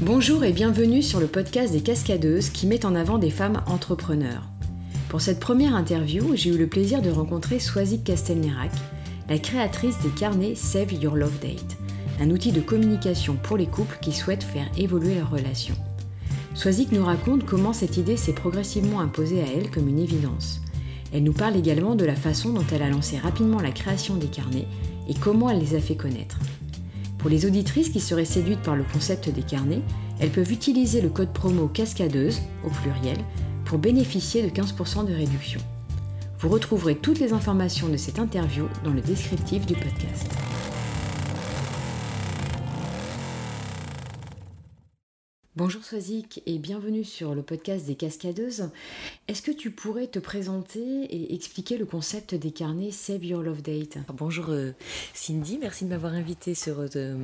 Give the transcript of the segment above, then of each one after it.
Bonjour et bienvenue sur le podcast des cascadeuses qui met en avant des femmes entrepreneurs. Pour cette première interview, j'ai eu le plaisir de rencontrer Swazik Castelnerac, la créatrice des carnets Save Your Love Date, un outil de communication pour les couples qui souhaitent faire évoluer leur relation. Swazik nous raconte comment cette idée s'est progressivement imposée à elle comme une évidence. Elle nous parle également de la façon dont elle a lancé rapidement la création des carnets et comment elle les a fait connaître. Pour les auditrices qui seraient séduites par le concept des carnets, elles peuvent utiliser le code promo cascadeuse, au pluriel, pour bénéficier de 15% de réduction. Vous retrouverez toutes les informations de cette interview dans le descriptif du podcast. Bonjour Swazik et bienvenue sur le podcast des cascadeuses. Est-ce que tu pourrais te présenter et expliquer le concept des carnets Save Your Love Date? Bonjour euh, Cindy, merci de m'avoir invité sur euh,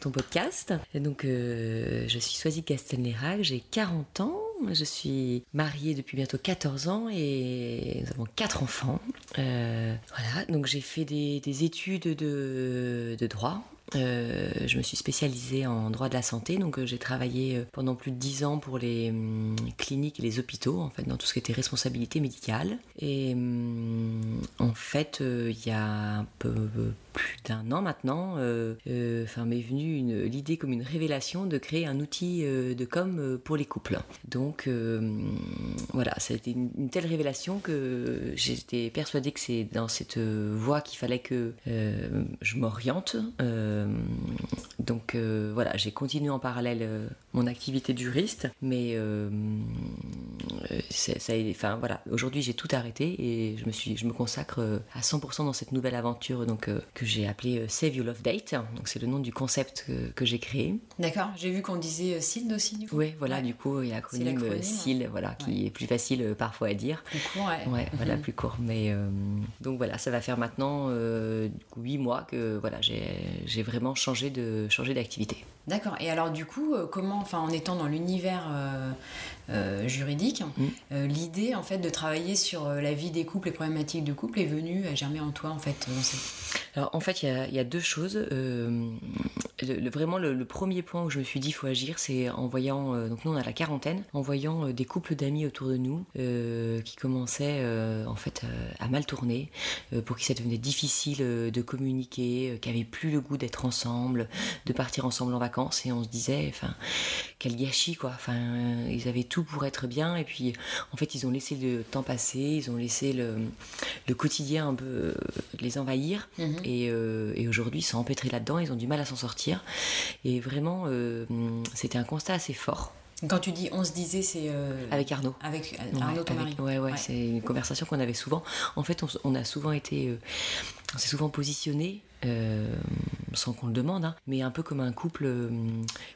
ton podcast. Donc euh, je suis Swazik Castelnerac, j'ai 40 ans, je suis mariée depuis bientôt 14 ans et nous avons 4 enfants. voilà, donc j'ai fait des, études de, de droit euh, je me suis spécialisée en droit de la santé, donc euh, j'ai travaillé euh, pendant plus de 10 ans pour les hum, cliniques et les hôpitaux, en fait, dans tout ce qui était responsabilité médicale. Et hum, en fait, il y a un peu plus d'un an maintenant, m'est venue l'idée comme une révélation de créer un outil de com pour les couples. Donc voilà, ça a été une, telle révélation que j'étais persuadée que c'est dans cette voie qu'il fallait que je m'oriente. Donc euh, voilà, j'ai continué en parallèle euh, mon activité de juriste, mais ça, enfin voilà, aujourd'hui j'ai tout arrêté et je me suis, je me consacre à 100% dans cette nouvelle aventure donc que j'ai appelée Save Your Love Date. Donc c'est le nom du concept que, j'ai créé. D'accord. J'ai vu qu'on disait SILD aussi du coup. Oui, voilà. Du coup, il y a l'acronyme SIL, voilà, qui est plus facile parfois à dire. Plus court, ouais. ouais voilà, plus court. Mais donc voilà, ça va faire maintenant 8 mois que voilà, j'ai vraiment changer de changer d'activité. D'accord. Et alors du coup, euh, comment, enfin, en étant dans l'univers euh, euh, juridique, mm. l'idée en fait de travailler sur la vie des couples, les problématiques de couple est venue à germer en toi en fait. Alors en fait, il y, a deux choses. Le, vraiment, le, premier point où je me suis dit il faut agir, c'est en voyant, donc nous on a la quarantaine, en voyant des couples d'amis autour de nous qui commençaient en fait à mal tourner, pour qui ça devenait difficile de communiquer, qui n'avaient plus le goût d'être ensemble, de partir ensemble en vacances et on se disait, enfin, quel gâchis quoi. Enfin, ils avaient tout pour être bien et puis en fait ils ont laissé le temps passer, ils ont laissé le, le quotidien un peu euh, les envahir mhm. et, euh, et, aujourd'hui ils sont empêtrés là-dedans, ils ont du mal à s'en sortir et vraiment euh, c'était un constat assez fort. Quand tu dis on se disait, c'est. avec Arnaud. Avec Arnaud, ton mari. Ouais, ouais, c'est une conversation qu'on avait souvent. En fait, on, on a souvent été. on s'est souvent positionné euh, sans qu'on le demande, hein, mais un peu comme un couple euh,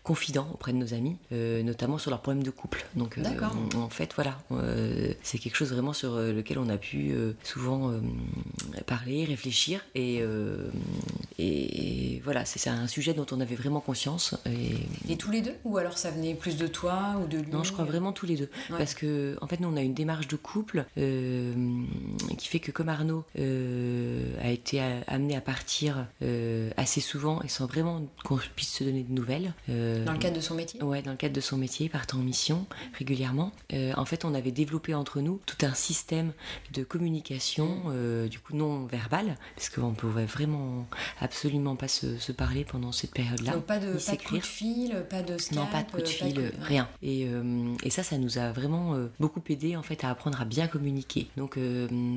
confident auprès de nos amis, euh, notamment sur leurs problèmes de couple. Donc, en fait, voilà, c'est quelque chose vraiment sur lequel on a pu souvent parler, réfléchir, et, et voilà, c'est un sujet dont on avait vraiment conscience. Et... et... tous les deux Ou alors ça venait plus de toi ou de lui Non, je crois vraiment tous les deux. Parce que, en fait, nous, on a une démarche de couple qui fait que, comme Arnaud a été amené à partir euh, assez souvent et sans vraiment qu'on puisse se donner de nouvelles. Euh, dans le cadre de son métier? Ouais, dans le cadre de son métier, partant en mission régulièrement. Euh, en fait, on avait développé entre nous tout un système de communication, du coup non verbal, parce qu'on ne pouvait vraiment absolument pas se, parler pendant cette période-là. Donc pas de, pas de coup de fil, pas de Skype Non, pas de coup de fil, rien. Et, et, ça, ça nous a vraiment beaucoup aidé en fait à apprendre à bien communiquer. Donc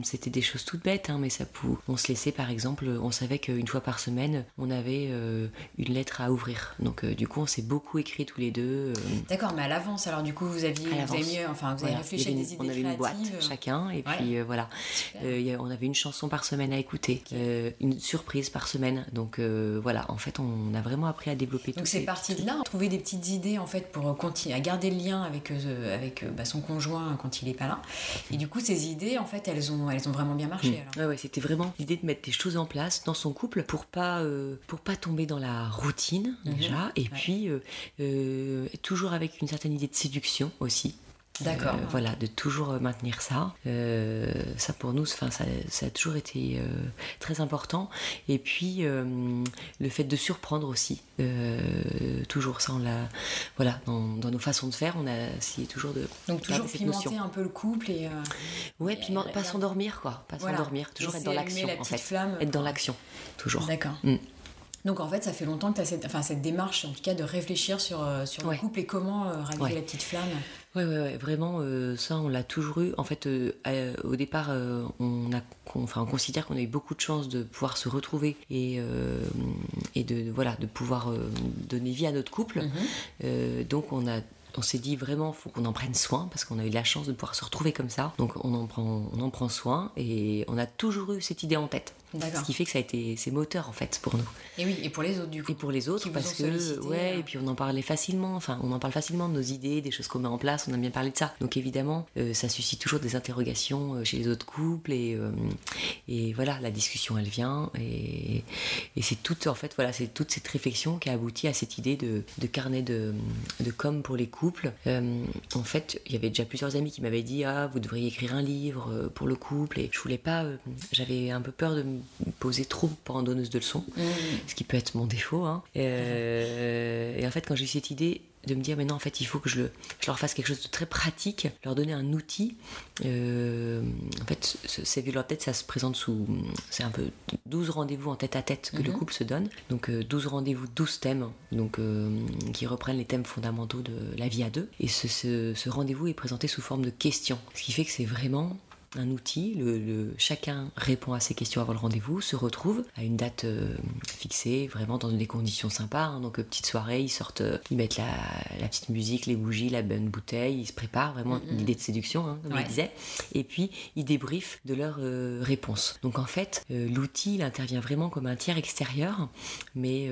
c'était des choses toutes bêtes, hein, mais ça on se laissait par exemple, on savait qu'une fois par semaine, on avait euh, une lettre à ouvrir. Donc euh, du coup, on s'est beaucoup écrit tous les deux. Euh. D'accord, mais à l'avance, alors du coup, vous aviez, vous avez mieux, enfin, vous avez réfléchi à des idées On avait une boîte chacun, et puis voilà. on avait une chanson par semaine à écouter, une surprise par semaine. Donc voilà, en fait, on a vraiment appris à développer. Donc c'est parti de là, trouver des petites idées en fait pour continuer à garder le lien avec avec bah, son conjoint quand il est pas là. Et du coup, ces idées, en fait, elles ont elles ont vraiment bien marché. Mmh. ouais, c'était vraiment l'idée de mettre des choses en place dans son couple pour pas euh, pour pas tomber dans la routine mhm. déjà. Et puis euh, euh, toujours avec une certaine idée de séduction aussi D'accord. voilà, de toujours maintenir ça. ça pour nous, ça, ça, a toujours été très important. Et puis le fait de surprendre aussi. toujours ça, on l'a. Voilà, dans, nos façons de faire, on a essayé toujours de. Donc toujours pimenter un peu le couple et. ouais, puis pas s'endormir, quoi. Pas s'endormir, toujours être dans l'action, en fait. Flamme, être dans l'action, toujours. D'accord. Mm. Donc en fait, ça fait longtemps que tu as cette, enfin, cette démarche, en tout cas, de réfléchir sur, euh, sur le couple et comment euh, raviver la petite flamme. Oui, ouais, ouais, vraiment, euh, ça, on l'a toujours eu. En fait, au départ, on, a, enfin, on considère qu'on a eu beaucoup de chance de pouvoir se retrouver et, et de, voilà, de pouvoir donner vie à notre couple. Mhm. donc on a on s'est dit vraiment, faut qu'on en prenne soin parce qu'on a eu la chance de pouvoir se retrouver comme ça. Donc on en prend, on en prend soin et on a toujours eu cette idée en tête. Ce qui fait que ça a été c'est moteur en fait pour nous. Et oui, et pour les autres du coup. Et pour les autres parce que ouais, euh. et puis on en parlait facilement. Enfin, on en parle facilement de nos idées, des choses qu'on met en place. On a bien parlé de ça. Donc évidemment, euh, ça suscite toujours des interrogations euh, chez les autres couples et et voilà, la discussion elle vient et, et c'est toute en fait voilà, c'est toute cette réflexion qui a abouti à cette idée de, de carnet de de com pour les couples. en fait, il y avait déjà plusieurs amis qui m'avaient dit ah vous devriez écrire un livre pour le couple et je voulais pas, j'avais un peu peur de poser trop en donneuse de leçons, mmh. ce qui peut être mon défaut. Hein. Euh, et, en fait, quand j'ai eu cette idée de me dire, mais non, en fait, il faut que je, le, je leur fasse quelque chose de très pratique, leur donner un outil. Euh, en fait, ces leur tête, ça se présente sous. C'est un peu 12 rendez-vous en tête à tête que le mmh. couple se donne. Donc, 12 euh, rendez-vous, 12 thèmes, donc, qui reprennent les thèmes fondamentaux de la vie à deux. Et ce, ce rendez-vous est présenté sous forme de questions. Ce qui fait que c'est vraiment un outil, le, chacun répond à ses questions avant le rendez-vous, se retrouve à une date euh, fixée, vraiment dans des conditions sympas. Hein. donc, euh, petite soirée, ils sortent, euh, ils mettent la, petite musique, les bougies, la bonne bouteille, ils se préparent, vraiment une idée de séduction, hein, comme je disais. Et puis, ils débriefent de leurs réponses. Donc, en fait, l'outil, il intervient vraiment comme un tiers extérieur, mais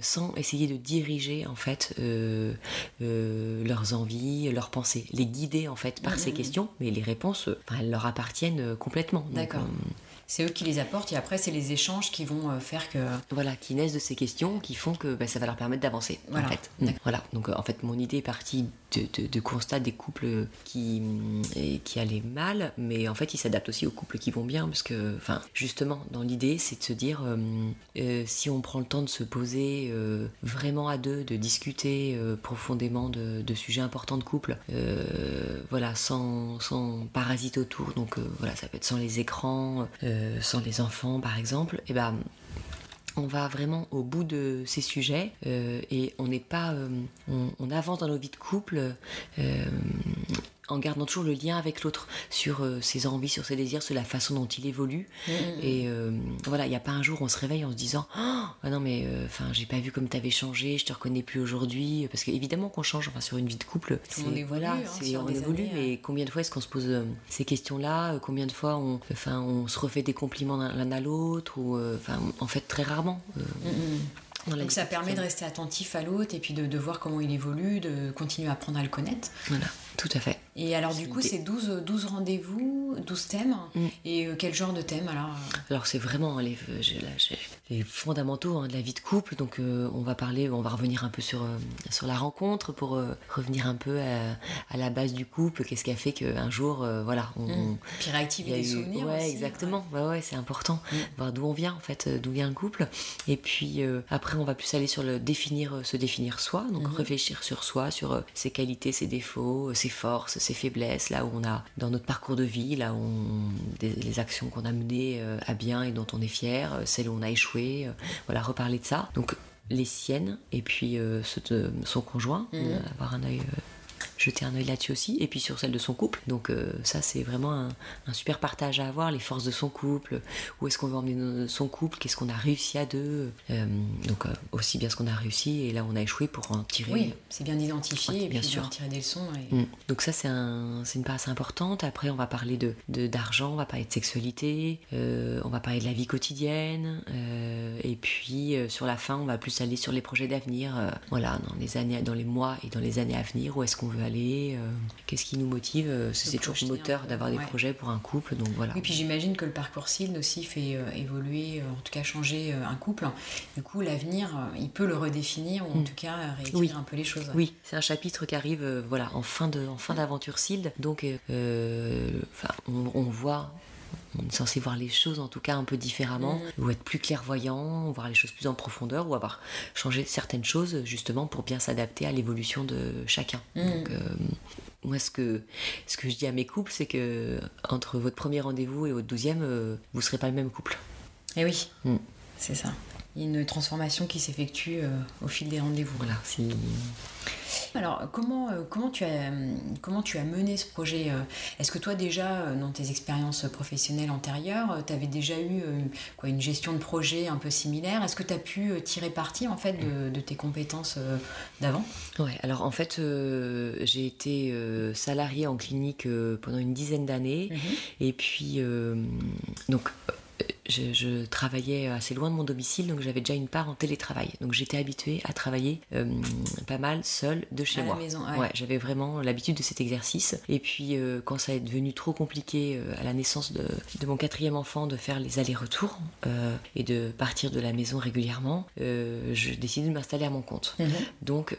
sans essayer de diriger, en fait, leurs envies, leurs pensées. Les guider, en fait, par ces questions, mais les réponses, leur appartiennent euh, complètement. D'accord. Euh, c'est eux qui les apportent et après c'est les échanges qui vont euh, faire que voilà qui naissent de ces questions qui font que bah, ça va leur permettre d'avancer voilà. en fait voilà. Donc en fait mon idée est partie de, de, constat des couples qui qui allaient mal mais en fait ils s'adaptent aussi aux couples qui vont bien parce que enfin justement dans l'idée c'est de se dire si on prend le temps de se poser vraiment à deux de discuter profondément de, de, sujets importants de couple voilà sans, sans parasite autour. Donc voilà ça peut être sans les écrans euh, sans les enfants par exemple, et eh ben on va vraiment au bout de ces sujets euh, et on n'est pas, euh, on, avance dans nos vies de couple en gardant toujours le lien avec l'autre sur euh, ses envies, sur ses désirs, sur la façon dont il évolue. Mm, mm, mm. Et euh, voilà, il n'y a pas un jour où on se réveille en se disant oh, ah non mais euh, enfin j'ai pas vu comme tu avais changé, je te reconnais plus aujourd'hui parce qu'évidemment qu'on change enfin sur une vie de couple, on évolue, voilà, hein, on évolue mais combien de fois est-ce qu'on se pose ces questions-là, combien de fois on enfin on se refait des compliments l'un à l'autre ou enfin en fait très rarement. Donc ça permet de rester attentif à l'autre et puis de, de, voir comment il évolue, de continuer à apprendre à le connaître. Voilà, tout à fait. Et alors du coup c'est 12, 12 rendez-vous, 12 thèmes. Mm. Et euh, quel genre de thème alors euh Alors c'est vraiment les, les fondamentaux hein, de la vie de couple. Donc euh, on va parler, on va revenir un peu sur, sur la rencontre pour revenir un peu à, la base du couple. Qu'est-ce qui a fait qu'un jour, voilà, on, mm. Puis réactiver les souvenirs. Ouais, exactement. Ouais, ouais, c'est important. Mm. Voir d'où on vient en fait, d'où vient le couple. Et puis après on va plus aller sur le définir, se définir soi. Donc mm-hmm. réfléchir sur soi, sur ses qualités, ses défauts, ses forces, ses faiblesses, là où on a dans notre parcours de vie, là où les actions qu'on a menées euh, à bien et dont on est fier, euh, celles où on a échoué, euh, voilà, reparler de ça. Donc les siennes et puis ceux de son conjoint, mmh. avoir un œil jeter un œil là-dessus aussi, et puis sur celle de son couple. Donc euh, ça, c'est vraiment un, super partage à avoir, les forces de son couple, où est-ce qu'on veut emmener son couple, qu'est-ce qu'on a réussi à deux. Euh, donc euh, aussi bien ce qu'on a réussi, et là on a échoué pour en tirer. Oui, c'est bien d'identifier et bien sûr. en tirer des leçons. Mm. Donc ça, c'est un, une part assez importante. Après, on va parler de d'argent, on va parler de sexualité, on va parler de la vie quotidienne, et puis sur la fin, on va plus aller sur les projets d'avenir, voilà, dans les années, dans les mois et dans les années à venir, où est-ce qu'on veut aller, euh, qu'est-ce qui nous motive. euh, c'est toujours le moteur d'avoir des ouais. projets pour un couple, donc voilà. Et puis j'imagine que le parcours SILD aussi fait euh, évoluer, en tout cas changer un couple. Du coup, l'avenir, il peut le redéfinir ou en Mm. tout cas réécrire Oui. un peu les choses. Oui, c'est un chapitre qui arrive voilà, en fin de- en fin d'aventure Sild. Donc, on, on voit, on est censé voir les choses en tout cas un peu différemment, ou être plus clairvoyant, voir les choses plus en profondeur, ou avoir changé certaines choses justement pour bien s'adapter à l'évolution de chacun. Mm. Donc, euh, moi, ce que, ce que je dis à mes couples, c'est que entre votre premier rendez-vous et votre douzième, euh, vous serez pas le même couple. Et oui, Mm. c'est ça. Il y a une transformation qui s'effectue euh, au fil des rendez-vous. Alors, comment, euh, comment, tu as, comment tu as mené ce projet euh, Est-ce que toi, déjà, dans tes expériences professionnelles antérieures, tu avais déjà eu quoi, une gestion de projet un peu similaire? Est-ce que tu as pu tirer parti, en fait, de, de tes compétences d'avant? Ouais, alors en fait, euh, j'ai été euh, salariée en clinique euh, pendant une dizaine d'années. Et puis, donc, je, je travaillais assez loin de mon domicile, donc j'avais déjà une part en télétravail. Donc j'étais habituée à travailler euh, pas mal seule de chez À la moi. maison, ouais. j'avais vraiment l'habitude de cet exercice. Et puis, euh, quand ça est devenu trop compliqué euh, à la naissance de, de mon quatrième enfant de faire les allers-retours et de partir de la maison régulièrement, je décidais de m'installer à mon compte. Mhm. Donc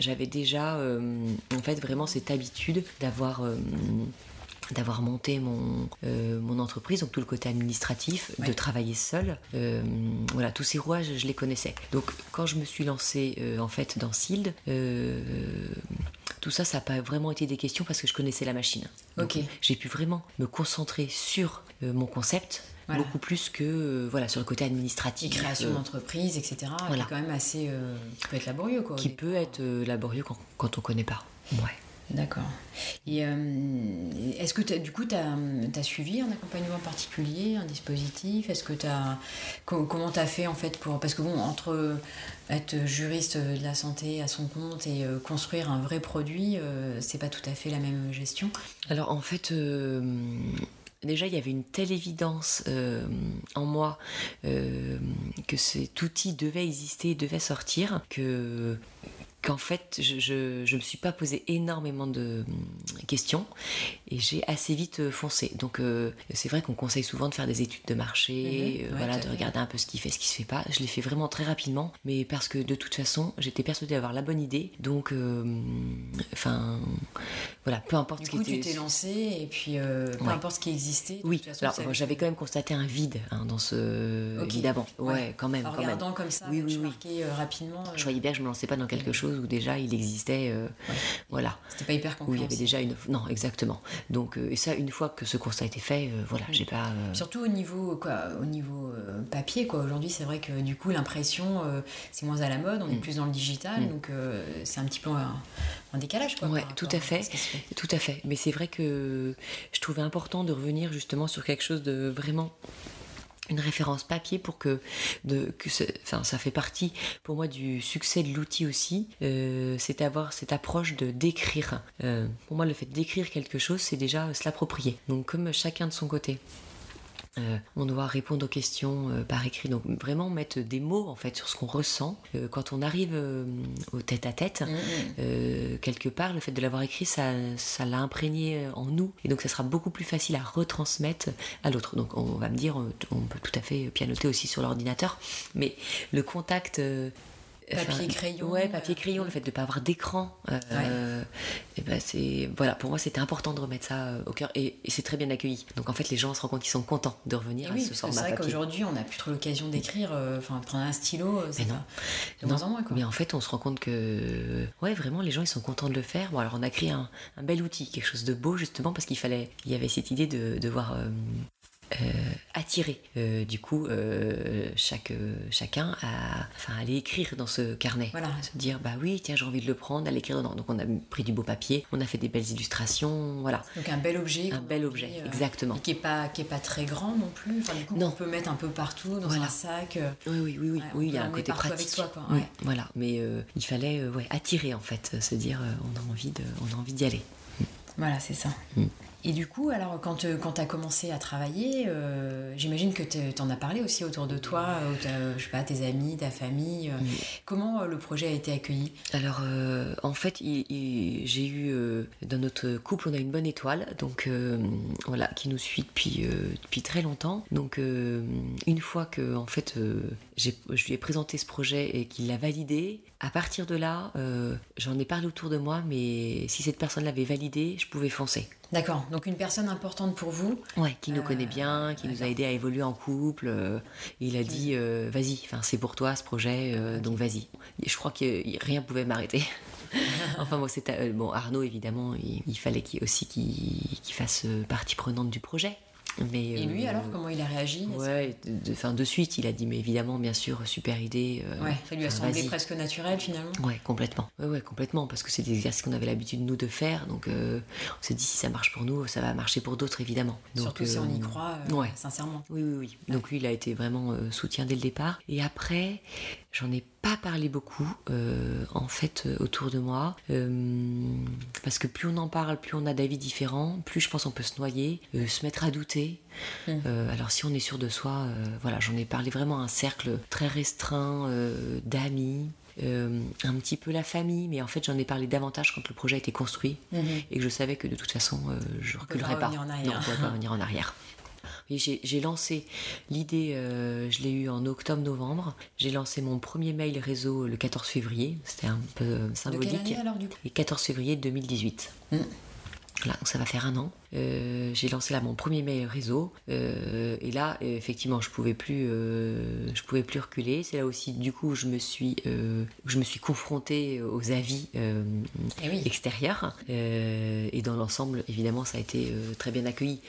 j'avais déjà en fait vraiment cette habitude d'avoir d'avoir monté mon, euh, mon entreprise, donc tout le côté administratif, Ouais. de travailler seul. Euh, voilà, tous ces rouages, je les connaissais. Donc quand je me suis lancée euh, en fait dans SILD, tout ça, ça n'a pas vraiment été des questions parce que je connaissais la machine. Donc, Ok. J'ai pu vraiment me concentrer sur mon concept. Voilà. Beaucoup plus que euh, voilà sur le côté Et administratif. création euh, d'entreprise, etc. qui voilà. est quand même assez. euh, qui peut être laborieux, quoi. qui peut être laborieux quand, quand on connaît pas. Ouais. D'accord. Et euh, est-ce que t'as- du coup, tu as, suivi un accompagnement particulier, un dispositif? Est-ce que tu as. comment tu as fait en fait pour. Parce que bon, entre être juriste de la santé à son compte et euh, construire un vrai produit, euh, c'est pas tout à fait la même gestion. Alors en fait, euh, déjà il y avait une telle évidence en moi que cet outil devait exister, devait sortir, que qu'en fait je, je, je me suis pas posé énormément de hum, questions et j'ai assez vite euh, foncé. Donc euh, c'est vrai qu'on conseille souvent de faire des études de marché, Mhm, euh, ouais, voilà, de regarder un peu ce qui fait, ce qui se fait pas. Je l'ai fait vraiment très rapidement, mais parce que de toute façon j'étais persuadée d'avoir la bonne idée. Donc enfin voilà, peu importe Du ce qui coup, tu était t'es lancé et puis peu Ouais. importe ce qui existait. oui, façon, alors j'avais quand même constaté un vide hein, dans ce. Ok. Évidemment, ouais, Ouais. quand même. En quand même. regardant comme ça, Oui, oui, oui. marqué, euh, rapidement. Je voyais bien que je me lançais pas dans quelque chose où déjà il existait. euh, Voilà. C'était pas hyper Où il y avait déjà une. Non, exactement. Donc, euh, et ça, une fois que ce constat a été fait, euh, voilà, j'ai pas. Surtout au niveau, quoi, au niveau papier, quoi. Aujourd'hui, c'est vrai que du coup, l'impression, c'est moins à la mode, on est Mm. plus dans le digital, Mm. donc c'est un petit peu un, un décalage, quoi. Ouais, tout à fait. se fait. Tout à fait. Mais c'est vrai que je trouvais important de revenir justement sur quelque chose de vraiment une référence papier pour que, de, que enfin, ça fait partie pour moi du succès de l'outil aussi, euh, c'est d'avoir cette approche de d'écrire. Euh, pour moi, le fait d'écrire quelque chose, c'est déjà se l'approprier. Donc, comme chacun de son côté. Euh, on doit répondre aux questions euh, par écrit, donc vraiment mettre des mots en fait sur ce qu'on ressent. Euh, quand on arrive au tête à tête, euh, quelque part, le fait de l'avoir écrit, ça, ça l'a imprégné en nous, et donc ça sera beaucoup plus facile à retransmettre à l'autre. Donc on va me dire, on peut tout à fait pianoter aussi sur l'ordinateur, mais le contact. Euh, Papier, crayon, Ouais, papier, euh, crayon, le fait de ne pas avoir d'écran. euh, et ben c'est voilà, pour moi c'était important de remettre ça euh, au cœur et, et c'est très bien accueilli. Donc en fait les gens se rendent compte qu'ils sont contents de revenir Et à oui, ce c'est vrai qu'aujourd'hui, on n'a plus trop l'occasion d'écrire, euh, enfin, prendre un stylo, euh, c'est Mais non. de Non, moins en moins, quoi. Mais en fait, on se rend compte que, ouais, vraiment, les gens, ils sont contents de le faire. Bon, alors, on a créé un, un bel outil, quelque chose de beau, justement, parce qu'il fallait, il y avait cette idée de devoir euh, euh, attirer. Euh, du coup, euh, chaque, euh, chacun enfin, aller écrire dans ce carnet. Voilà. Se dire, bah oui, tiens, j'ai envie de le prendre, aller écrire dedans. Donc, on a pris du beau papier, on a fait des belles illustrations, voilà. Donc un bel objet. Un bel objet, dit, euh, exactement. Et qui est pas, qui est pas très grand non plus. Enfin, du coup, Non. on peut mettre un peu partout dans Voilà. un sac. euh, Oui, oui, oui, oui, Ouais, on oui, il y a un côté pratique. avec soi, quoi, Oui, ouais. Voilà, mais euh, il fallait euh, ouais, attirer en fait, se dire euh, on a envie de, on a envie d'y aller. Voilà, c'est ça. Mm. Et du coup, alors, quand, euh, quand tu as commencé à travailler, euh, j'imagine que tu en as parlé aussi autour de toi, euh, je sais pas, tes amis, ta famille. Comment le projet a été accueilli? Alors, en fait, j'ai eu, dans notre couple, on a une bonne étoile, donc voilà, qui nous suit depuis, depuis très longtemps. Donc, une fois que, en fait, je lui ai présenté ce projet et qu'il l'a validé, à partir de là, j'en ai parlé autour de moi, mais si cette personne l'avait validé, je pouvais foncer. D'accord, donc une personne importante pour vous. Ouais, qui nous connaît euh, bien, qui nous a aidé à évoluer en couple. Euh, il a dit euh, vas-y, enfin c'est pour toi ce projet, donc vas-y. Je crois que rien pouvait m'arrêter. enfin bon, c'était bon Arnaud évidemment, il, fallait aussi qu'il fasse partie prenante du projet et lui, euh, alors, comment il a réagi Ouais, de, fin, de suite, il a dit, mais évidemment, bien sûr, super idée. Euh, ouais, ça lui a semblé presque naturel finalement Ouais, complètement. Ouais, ouais, complètement, parce que c'est des exercices qu'on avait l'habitude, nous, de faire. Donc, euh, on s'est dit, si ça marche pour nous, ça va marcher pour d'autres, évidemment. Surtout si on y croit, sincèrement. Oui, oui, oui. Donc, lui, il a été vraiment soutien dès le départ. Et après, j'en ai pas parlé beaucoup, en fait, autour de moi. parce que plus on en parle, plus on a d'avis différents, plus je pense on peut se noyer, se mettre à douter Mmh. Euh, alors si on est sûr de soi, euh, voilà, j'en ai parlé vraiment à un cercle très restreint euh, d'amis, un petit peu la famille, mais en fait j'en ai parlé davantage quand le projet a été construit mmh. et que je savais que de toute façon je reculerais pas. Non, on ne pourrait pas revenir en arrière. J'ai lancé l'idée, je l'ai eu en octobre-novembre. J'ai lancé mon premier mail réseau le 14 février. C'était un peu symbolique. De quelle année alors du coup? Le 14 février 2018. Là, ça va faire un an. Euh, j'ai lancé là mon premier mail réseau euh, et là effectivement je pouvais plus euh, je pouvais plus reculer c'est là aussi du coup je me suis je me suis confrontée aux avis eh extérieurs et dans l'ensemble évidemment ça a été très bien accueilli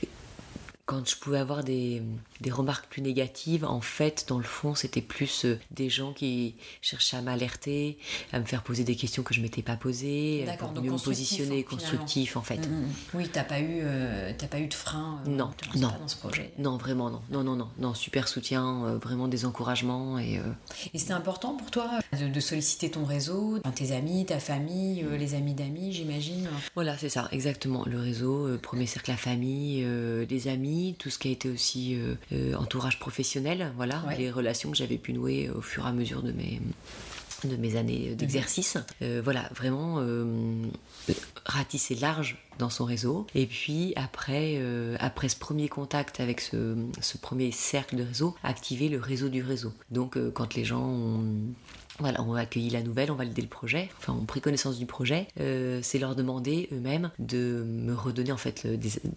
quand je pouvais avoir des, des, remarques plus négatives, en fait, dans le fond, c'était plus euh, des gens qui cherchaient à m'alerter, à me faire poser des questions que je m'étais pas posées, pour mieux me positionner, constructif en fait. Mm, mm, mm. Oui, t'as pas eu, euh, pas eu de frein. Euh, non, non, dans ce projet. Non, vraiment non, non, non, non, non, super soutien, vraiment des encouragements et. Et c'était important pour toi de, solliciter ton réseau, tes amis, ta famille, les amis d'amis, j'imagine? Voilà, c'est ça, exactement. Le réseau, premier cercle, la famille, les amis tout ce qui a été aussi euh, euh, entourage professionnel, voilà, les relations que j'avais pu nouer au fur et à mesure de mes de mes années d'exercice. Euh, voilà, vraiment ratisser large dans son réseau. Et puis après, après ce premier contact avec ce, ce, premier cercle de réseau, activer le réseau du réseau. Donc quand les gens ont voilà, on a accueilli la nouvelle, on validé le projet, enfin on pris connaissance du projet, euh, c'est leur demander eux-mêmes de me redonner en fait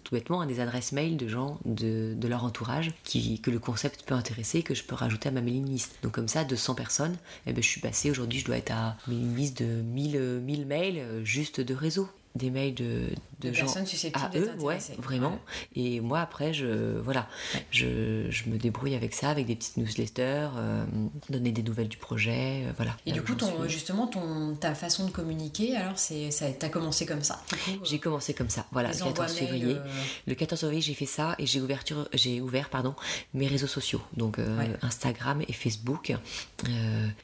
tout bêtement des adresses mail de gens de, leur entourage qui, que le concept peut intéresser que je peux rajouter à ma mailing list. Donc comme ça, de 100 personnes, eh ben, je suis passé aujourd'hui, je dois être à une liste de 1000, 1000 mails euh, juste de réseau. Des mails de, de, gens à eux, ouais, vraiment. Et moi après, je voilà, je, je, me débrouille avec ça, avec des petites newsletters, euh, donner des nouvelles du projet, euh, voilà. Et du coup, ton, justement, ton ta façon de communiquer, alors c'est ça, t'as commencé comme ça. J'ai commencé comme ça, voilà, le 14 février. Euh, le 14 février, j'ai fait ça et j'ai ouverture, j'ai ouvert pardon mes réseaux sociaux, donc Instagram et Facebook.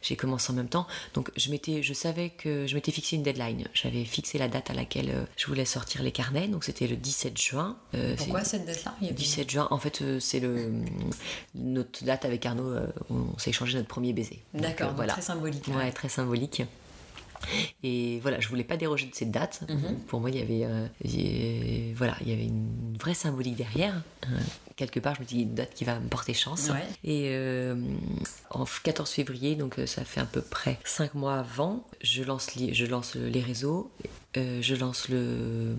j'ai commencé en même temps, donc je m'étais, je savais que je m'étais fixé une deadline. J'avais fixé la date à laquelle euh, je voulais sortir les carnets. Donc c'était le 17 juin. Euh, Pourquoi cette date-là 17 juin. En fait, euh, c'est le notre date avec Arnaud. on s'est échangé notre premier baiser. D'accord. Voilà. Très symbolique. Ouais, très symbolique. Et voilà, je voulais pas déroger de cette date. Mhm. Pour moi, il y avait, voilà, il y avait une vraie symbolique derrière. quelque part, je me dis une date qui va me porter chance. Et en 14 février, donc ça fait à peu près 5 mois avant, je lance, je lance les réseaux euh, je lance le,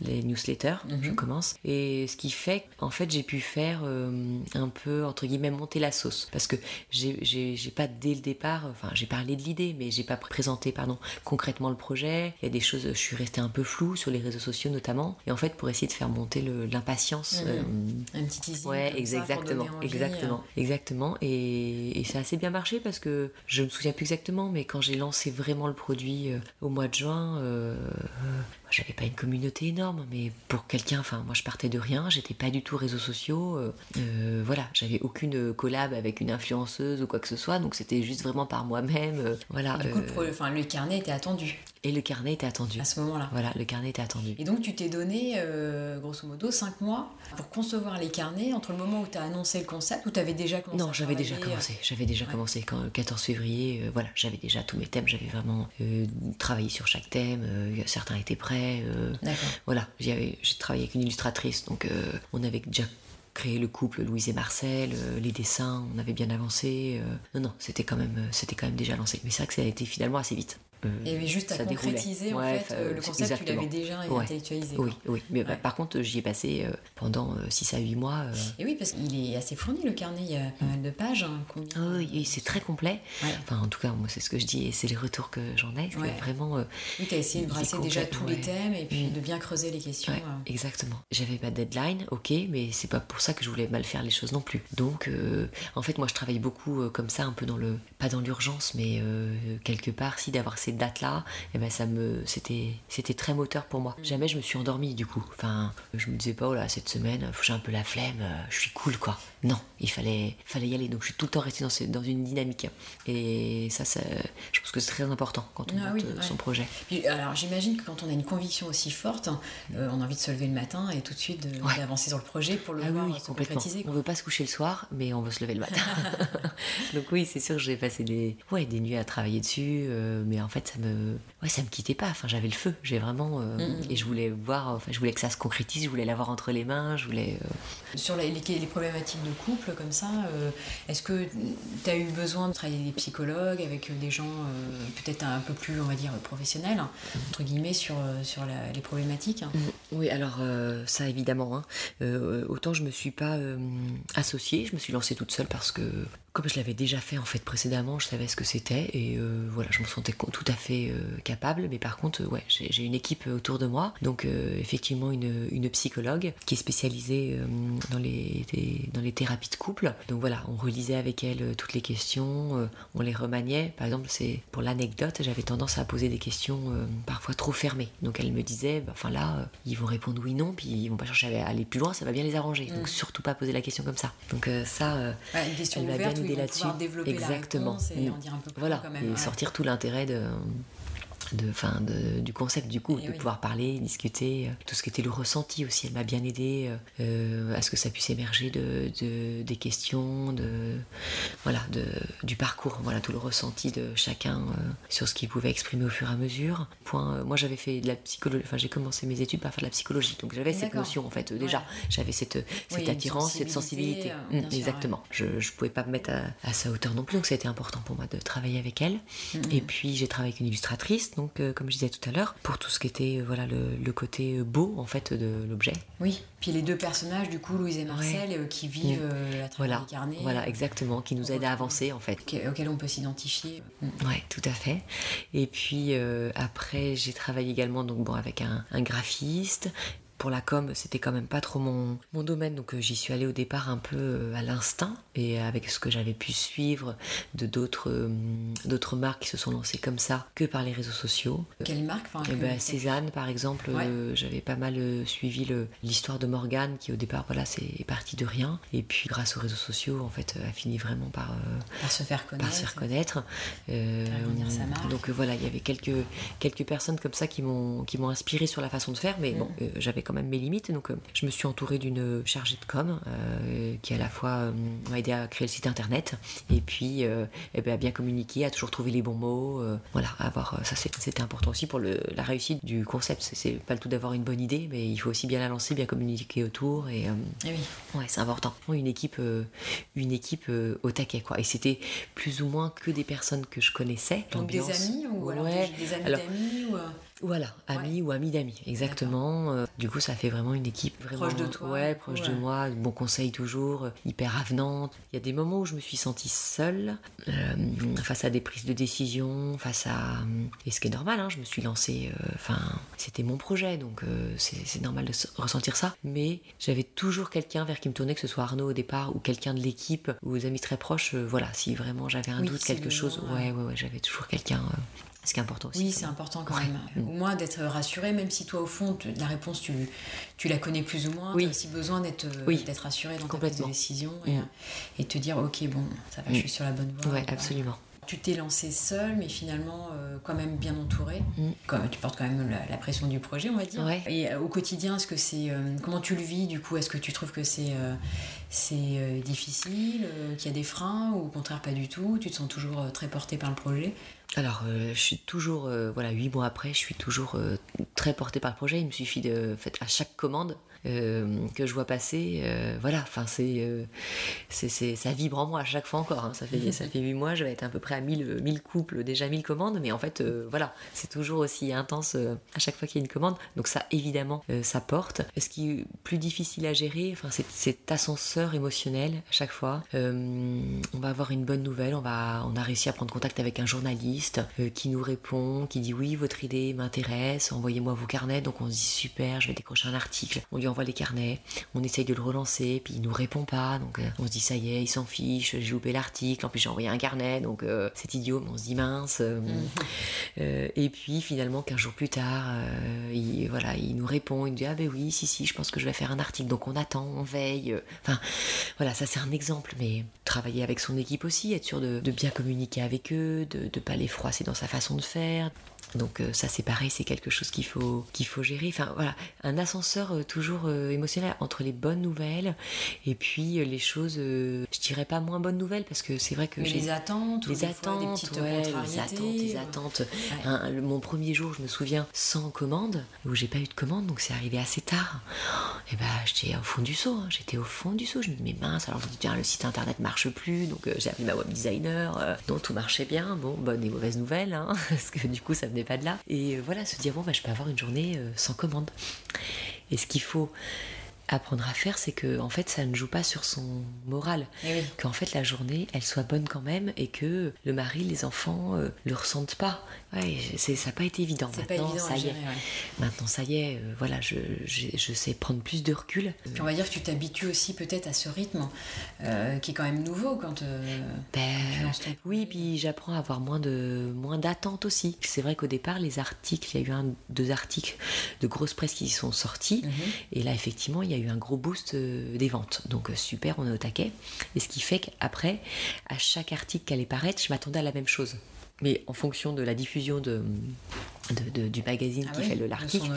les newsletters, je mhm. commence. Et ce qui fait en fait j'ai pu faire euh, un peu entre guillemets monter la sauce parce que j'ai pas dès le départ, enfin j'ai parlé de l'idée mais j'ai pas présenté pardon concrètement le projet. Il y a des choses, je suis restée un peu floue sur les réseaux sociaux notamment et en fait pour essayer de faire monter l'impatience. Mhm. Euh, un petit teasing. Ouais, exactement, exactement, exactement. Et, et ça a assez bien marché parce que je me souviens plus exactement mais quand j'ai lancé vraiment le produit au mois de juin 嗯。J'avais pas une communauté énorme, mais pour quelqu'un, enfin, moi je partais de rien, j'étais pas du tout réseaux sociaux, euh, euh, voilà, j'avais aucune collab avec une influenceuse ou quoi que ce soit, donc c'était juste vraiment par moi-même, euh, voilà. Et du coup, le, enfin, le carnet était attendu. Et le carnet était attendu. À ce moment-là. Voilà, le carnet était attendu. Et donc tu t'es donné, grosso modo, 5 mois pour concevoir les carnets entre le moment où tu as annoncé le concept ou tu avais déjà commencé Non, j'avais déjà commencé. J'avais déjà commencé quand le 14 février. voilà, j'avais déjà tous mes thèmes. J'avais vraiment travaillé sur chaque thème. certains étaient prêts. Voilà, j'ai travaillé avec une illustratrice, donc euh, on avait déjà créé le couple Louise et Marcel, euh, les dessins, on avait bien avancé. Euh. non, non, c'était quand même, c'était quand même déjà lancé. Mais c'est vrai que ça a été finalement assez vite. Et euh, juste à concrétiser en fait euh, le concept, tu l'avais déjà intellectualisé. Oui, oui. Mais bah, par contre, j'y ai passé euh, pendant 6 à 8 mois. Et oui, parce qu'il est assez fourni le carnet, il y a pas mal de pages. Hein, ah oui, c'est très complet. Enfin, en tout cas, moi, c'est ce que je dis et c'est les retours que j'en ai. Vraiment, oui, tu as essayé de brasser déjà tous les thèmes et puis mm. de bien creuser les questions. Exactement. J'avais pas de deadline, ok, mais c'est pas pour ça que je voulais mal faire les choses non plus. Donc, en fait, moi, je travaille beaucoup comme ça, un peu dans le. Pas dans l'urgence, mais quelque part, si d'avoir ces dates-là et eh ben ça me c'était c'était très moteur pour moi. Jamais je me suis endormie du coup. Enfin, je me disais pas oh là cette semaine, j'ai un peu la flemme, euh, je suis cool quoi. Non, il fallait fallait y aller. Donc je suis tout le temps restée dans, dans une dynamique. Et ça, ça, je pense que c'est très important quand on ah monte euh, son projet. alors j'imagine que quand on a une conviction aussi forte, euh, on a envie de se lever le matin et tout de suite d'avancer sur le projet pour le ah voir se concrétiser. On veut pas se coucher le soir, mais on veut se lever le matin. Donc oui, c'est sûr que j'ai passé des ouais des nuits à travailler dessus, mais en fait ça me ouais, ça me quittait pas. Enfin, j'avais le feu. J'ai vraiment euh, mm, mm. et je voulais voir. Enfin, je voulais que ça se concrétise. Je voulais l'avoir entre les mains. Je voulais. Euh, Sur les, les, problématiques de couple comme ça, euh, est-ce que tu as eu besoin de travailler avec des psychologues, avec des gens peut-être un peu plus, on va dire, professionnels entre guillemets sur sur les problématiques? Mm. Oui, alors ça évidemment. Hein. autant je me suis pas associée. Je me suis lancée toute seule parce que comme je l'avais déjà fait en fait précédemment, je savais ce que c'était et euh, voilà, je me sentais tout à fait euh, capable. Mais par contre, ouais, j'ai une équipe autour de moi, donc euh, effectivement une, une, psychologue qui est spécialisée dans les, dans les thérapies de couple. Donc voilà, on relisait avec elle toutes les questions, on les remaniait. Par exemple, c'est pour l'anecdote, j'avais tendance à poser des questions parfois trop fermées. Donc elle me disait, bah, enfin là, ils vont répondre oui non, puis ils vont pas chercher à aller plus loin, ça va bien les arranger. Donc mm. surtout pas poser la question comme ça. Donc ça, une question ouverte là-dessus. Exactement. et en dire un peu plus voilà. Et sortir tout l'intérêt de, de, fin, de, du concept du coup, de pouvoir parler, discuter, euh, tout ce qui était le ressenti aussi. Elle m'a bien aidé euh, à ce que ça puisse émerger de, de, des questions, de, voilà, de, du parcours, voilà, tout le ressenti de chacun euh, sur ce qu'il pouvait exprimer au fur et à mesure. Point, moi j'avais fait de la psychologie, enfin j'ai commencé mes études par faire de la psychologie, donc j'avais cette notion en fait déjà, j'avais cette, cette attirance, cette sensibilité. Mmh, exactement. Je ne pouvais pas me mettre à, à, sa hauteur non plus, donc ça a été important pour moi de travailler avec elle. Mmh. Et puis j'ai travaillé avec une illustratrice donc euh, comme je disais tout à l'heure, pour tout ce qui était euh, voilà le, côté euh, beau en fait de l'objet. Oui. Puis les deux personnages du coup, Louise et Marcel, qui vivent mm. à travers voilà. les carnets. Voilà, exactement, qui nous aident à avancer en fait. Auxquels on peut s'identifier. Mm. Ouais, tout à fait. Et puis après, j'ai travaillé également donc bon avec un, un graphiste pour la com, c'était quand même pas trop mon, mon domaine, donc euh, j'y suis allée au départ un peu euh, à l'instinct et avec ce que j'avais pu suivre de d'autres euh, d'autres marques qui se sont lancées comme ça que par les réseaux sociaux. Quelle marque eh ben, Cézanne, par exemple, j'avais pas mal suivi l'histoire de Morgane qui au départ, voilà, c'est parti de rien et puis grâce aux réseaux sociaux, en fait, a fini vraiment par, par se faire connaître. Par se faire connaître. donc voilà, il y avait quelques quelques personnes comme ça qui m'ont qui m'ont inspiré sur la façon de faire, mais mm. bon, j'avais quand même mes limites. Donc, euh, je me suis entourée d'une chargée de com euh, qui, à la fois, euh, m'a aidé à créer le site internet et puis eh ben, à bien communiquer, à toujours trouver les bons mots. voilà, avoir ça, c'était important aussi pour le, la réussite du concept. C'est pas le tout d'avoir une bonne idée, mais il faut aussi bien la lancer, bien communiquer autour. Et, eh oui. ouais, c'est important. Une équipe, une équipe au taquet, quoi. Et c'était plus ou moins que des personnes que je connaissais. Donc des amis ou alors des, amis d'amis ou... Voilà, amis ou amis d'amis, exactement. Euh, du coup, ça fait vraiment une équipe vraiment proche de toi. Ouais, proche de moi, bon conseil toujours, euh, hyper avenante. Il y a des moments où je me suis sentie seule euh, face à des prises de décision, face à et ce qui est normal. Hein, je me suis lancée. Enfin, c'était mon projet, donc c'est normal de ressentir ça. Mais j'avais toujours quelqu'un vers qui me tournait, que ce soit Arnaud au départ ou quelqu'un de l'équipe ou aux amis très proches. voilà, si vraiment j'avais un doute, quelque chose, ouais, ouais, ouais, j'avais toujours quelqu'un ce qui est important aussi. Oui, c'est important quand même. même. Au moins d'être rassuré, même si toi, au fond, la réponse, tu, tu la connais plus ou moins. Oui. Tu as aussi besoin d'être oui. rassuré dans ta prise de décision et, mm. et, te dire, ok, bon, ça va, je suis sur la bonne voie. Oui, absolument tu t'es lancé seul, mais finalement euh, quand même bien entouré. Mm. Comme, tu portes quand même la, pression du projet, on va dire. Et euh, au quotidien, est-ce que c'est euh, comment tu le vis du coup? Est-ce que tu trouves que c'est c'est difficile, qu'il y a des freins ou au contraire pas du tout? Tu te sens toujours très porté par le projet? Alors, je suis toujours, voilà, huit mois après, je suis toujours très porté par le projet. Il me suffit de, en fait, à chaque commande, euh, que je vois passer, euh, voilà, enfin euh, c'est, c'est, ça vibre en moi à chaque fois encore. Hein. Ça fait ça fait huit mois, je vais être à peu près à 1000, 1000 couples, déjà 1000 commandes, mais en fait voilà, c'est toujours aussi intense à chaque fois qu'il y a une commande. Donc ça évidemment ça porte. Ce qui est plus difficile à gérer, enfin c'est cet ascenseur émotionnel à chaque fois. on va avoir une bonne nouvelle, on va on a réussi à prendre contact avec un journaliste qui nous répond, qui dit oui votre idée m'intéresse, envoyez-moi vos carnets. Donc on se dit super, je vais décrocher un article. On lui envoie les carnets, on essaye de le relancer, puis il nous répond pas, donc euh, on se dit ça y est, il s'en fiche, j'ai loupé l'article, en plus j'ai envoyé un carnet, donc euh, c'est idiot, mais on se dit mince. Euh, mhm. et puis finalement, 15 jours plus tard, il, voilà, il nous répond, il nous dit ah ben oui, si, si, je pense que je vais faire un article, donc on attend, on veille. Enfin, voilà, ça c'est un exemple, mais travailler avec son équipe aussi, être sûr de, bien communiquer avec eux, de ne pas les froisser dans sa façon de faire, donc euh, ça c'est pareil, c'est quelque chose qu'il faut qu'il faut gérer. Enfin voilà, un ascenseur euh, toujours euh, émotionnel entre les bonnes nouvelles et puis les choses, je dirais pas moins bonnes nouvelles parce que c'est vrai que Mais les attentes, les attentes, ouais, les attentes, les attentes. mon premier jour, je me souviens, sans commande, où j'ai pas eu de commande, donc c'est arrivé assez tard. Et bah j'étais au fond du saut, hein. j'étais au fond du saut. Je me dis mais mince, alors je me dis tiens le site internet marche plus, donc j'ai appelé ma web designer, donc tout marchait bien. Bon, bonne et mauvaise nouvelle, hein, parce que du coup ça venait pas de là. Et euh, voilà, se dire, bon, bah, je peux avoir une journée euh, sans commande. Et ce qu'il faut apprendre à faire, c'est que en fait, ça ne joue pas sur son moral. Eh Qu'en fait, la journée, elle soit bonne quand même et que le mari, les enfants euh, le ressentent pas. Ouais, ça n'a pas été évident. Maintenant, ça y est. Maintenant, ça y est. voilà, je, je, sais prendre plus de recul. on va dire que tu t'habitues aussi peut-être à ce rythme euh, qui est quand même nouveau quand euh, ben, tu Oui, puis j'apprends à avoir moins de moins d'attente aussi. C'est vrai qu'au départ, les articles, il y a eu un, deux articles de grosse presse qui sont sortis, mhm. et là, effectivement, il y a eu un gros boost euh, des ventes. Donc super, on est au taquet. Et ce qui fait qu'après, à chaque article qui allait paraître, je m'attendais à la même chose mais en fonction de la diffusion de, du magazine ah qui fait le l'article,